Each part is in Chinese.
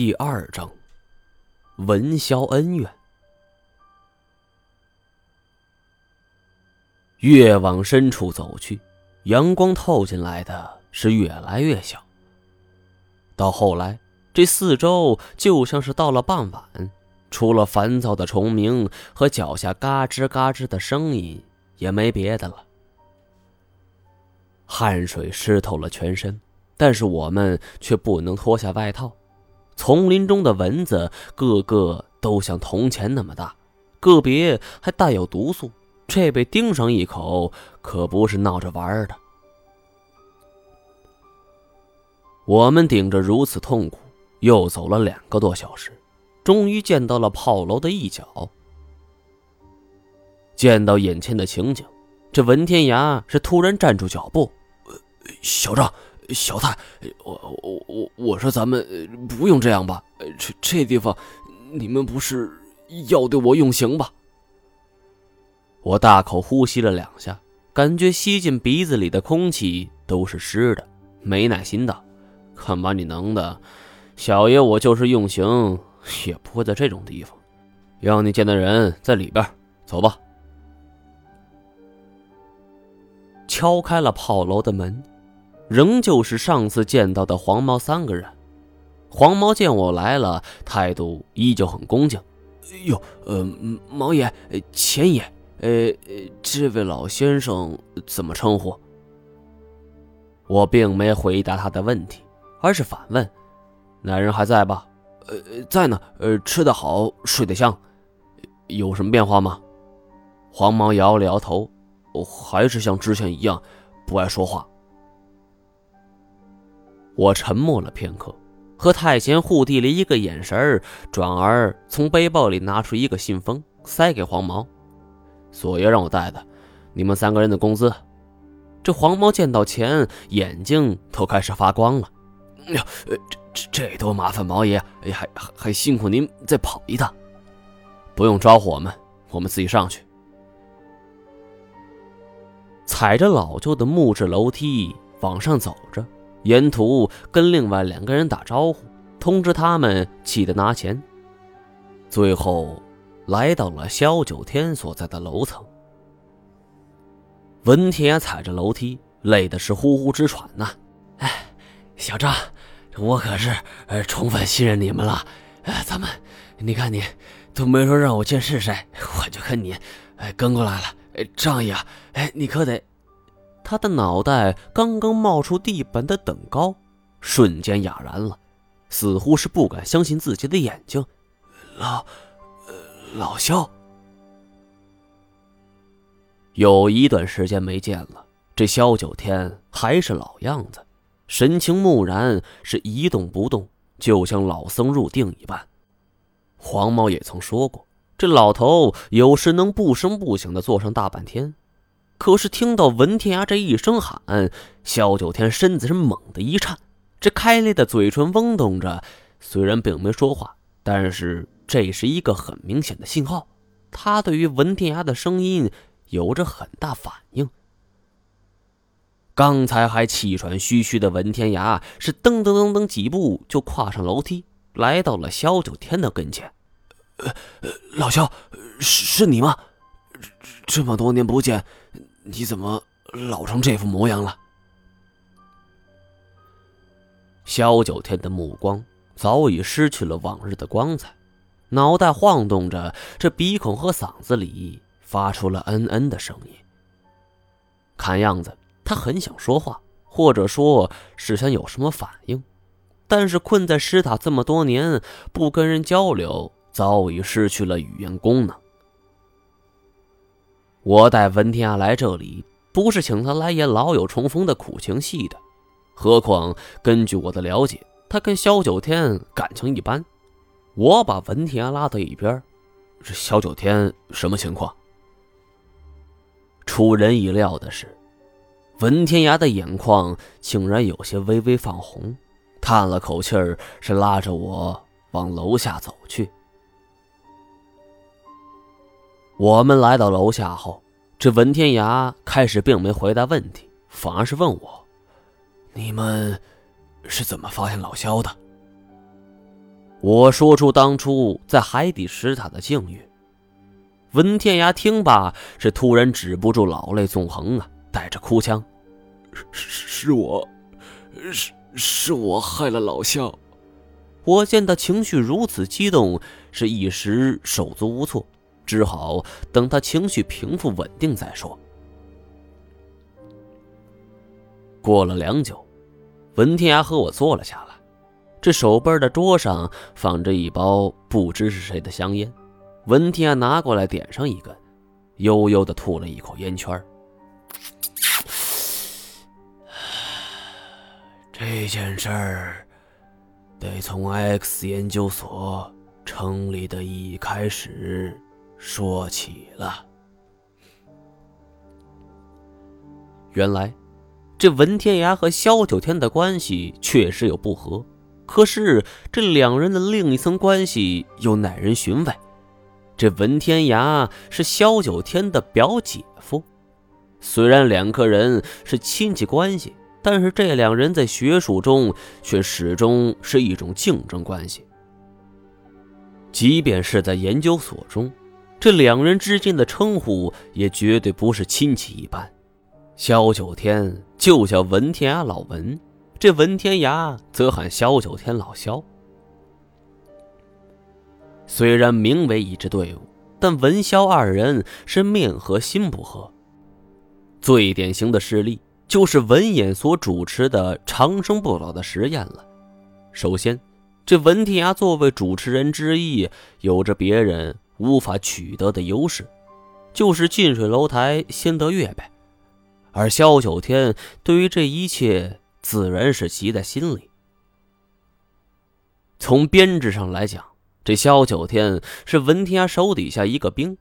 第二章，文霄恩怨。越往深处走去，阳光透进来的是越来越小。到后来，这四周就像是到了傍晚，除了烦躁的虫鸣和脚下嘎吱嘎吱的声音，也没别的了。汗水湿透了全身，但是我们却不能脱下外套。丛林中的蚊子个个都像铜钱那么大，个别还带有毒素，这被叮上一口可不是闹着玩的。我们顶着如此痛苦，又走了两个多小时，终于见到了炮楼的一角。见到眼前的情景，这文天涯是突然站住脚步：“小张。”小蔡，我我我我说咱们不用这样吧？这这地方，你们不是要对我用刑吧？我大口呼吸了两下，感觉吸进鼻子里的空气都是湿的，没耐心道：“看把你能的，小爷我就是用刑，也不会在这种地方。要你见的人在里边，走吧。”敲开了炮楼的门。仍旧是上次见到的黄毛三个人。黄毛见我来了，态度依旧很恭敬。哟，呃，毛爷、钱爷，呃，这位老先生怎么称呼？我并没回答他的问题，而是反问：“那人还在吧？”“呃，在呢。呃，吃得好，睡得香。有什么变化吗？”黄毛摇了摇头：“还是像之前一样，不爱说话。”我沉默了片刻，和太贤互递了一个眼神转而从背包里拿出一个信封，塞给黄毛。索爷让我带的，你们三个人的工资。这黄毛见到钱，眼睛都开始发光了。呀，这这这多麻烦毛爷，还还还辛苦您再跑一趟。不用招呼我们，我们自己上去。踩着老旧的木质楼梯往上走着。沿途跟另外两个人打招呼，通知他们记得拿钱。最后，来到了萧九天所在的楼层。文铁踩着楼梯，累的是呼呼直喘呐。哎，小张，我可是呃充分信任你们了。哎，咱们，你看你都没说让我见是谁，我就跟你哎跟过来了。哎，仗义啊！哎，你可得。他的脑袋刚刚冒出地板的等高，瞬间哑然了，似乎是不敢相信自己的眼睛。老，老肖，有一段时间没见了，这萧九天还是老样子，神情木然，是一动不动，就像老僧入定一般。黄毛也曾说过，这老头有时能不声不响的坐上大半天。可是听到文天涯这一声喊，萧九天身子是猛地一颤，这开裂的嘴唇嗡动着，虽然并没说话，但是这是一个很明显的信号，他对于文天涯的声音有着很大反应。刚才还气喘吁吁的文天涯是噔噔噔噔几步就跨上楼梯，来到了萧九天的跟前。呃，老萧，是是你吗？这么多年不见。你怎么老成这副模样了？萧九天的目光早已失去了往日的光彩，脑袋晃动着，这鼻孔和嗓子里发出了嗯嗯的声音。看样子他很想说话，或者说是想有什么反应，但是困在石塔这么多年，不跟人交流，早已失去了语言功能。我带文天涯来这里，不是请他来演老友重逢的苦情戏的。何况根据我的了解，他跟萧九天感情一般。我把文天涯拉到一边，这萧九天什么情况？出人意料的是，文天涯的眼眶竟然有些微微泛红，叹了口气儿，是拉着我往楼下走去。我们来到楼下后，这文天涯开始并没回答问题，反而是问我：“你们是怎么发现老肖的？”我说出当初在海底石塔的境遇。文天涯听罢，是突然止不住老泪纵横啊，带着哭腔：“是是我，是是我害了老肖。”我见他情绪如此激动，是一时手足无措，只好等他情绪平复稳定再说。过了良久，文天涯和我坐了下来，这手背的桌上放着一包不知是谁的香烟。文天涯拿过来点上一根，悠悠的吐了一口烟圈。这件事儿得从 X 研究所成立的一开始说起了。原来，这文天涯和萧九天的关系确实有不和，可是这两人的另一层关系又耐人寻味。这文天涯是萧九天的表姐夫，虽然两个人是亲戚关系，但是这两人在学术中却始终是一种竞争关系。即便是在研究所中，这两人之间的称呼也绝对不是亲戚一般。萧九天就叫文天涯老文，这文天涯则喊萧九天老萧。虽然名为一支队伍，但文萧二人是面和心不和。最典型的事例就是文演所主持的《长生不老》的实验了。首先，这文天涯作为主持人之一，有着别人无法取得的优势，就是近水楼台先得月呗。而萧九天对于这一切自然是记在心里。从编制上来讲。这萧九天是文天涯手底下一个兵，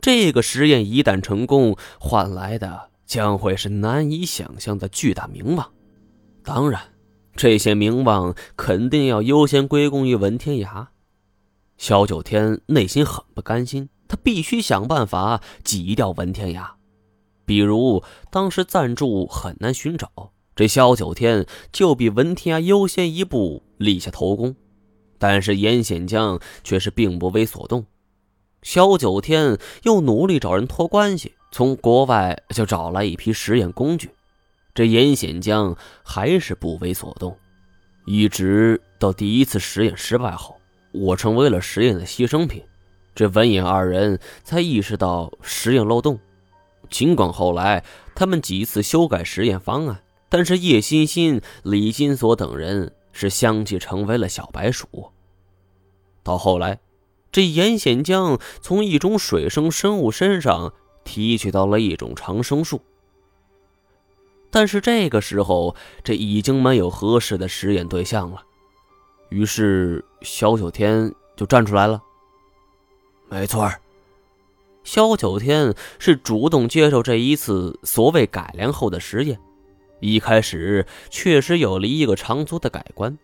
这个实验一旦成功，换来的将会是难以想象的巨大名望。当然，这些名望肯定要优先归功于文天涯。萧九天内心很不甘心，他必须想办法挤掉文天涯。比如，当时赞助很难寻找，这萧九天就比文天涯优先一步立下头功。但是严显江却是并不为所动，萧九天又努力找人托关系，从国外就找来一批实验工具，这严显江还是不为所动，一直到第一次实验失败后，我成为了实验的牺牲品，这文隐二人才意识到实验漏洞，尽管后来他们几次修改实验方案，但是叶欣欣、李金锁等人。是相继成为了小白鼠。到后来，这严显江从一种水生生物身上提取到了一种长生术，但是这个时候，这已经没有合适的实验对象了。于是，萧九天就站出来了。没错，萧九天是主动接受这一次所谓改良后的实验。一开始确实有了一个长足的改观，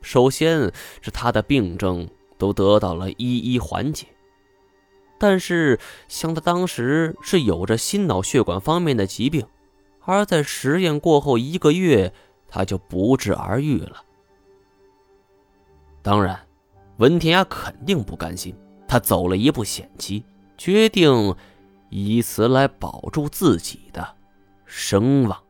首先是他的病症都得到了一一缓解，但是像他当时是有着心脑血管方面的疾病，而在实验过后一个月他就不治而愈了。当然，文天涯肯定不甘心，他走了一步险棋，决定以此来保住自己的声望。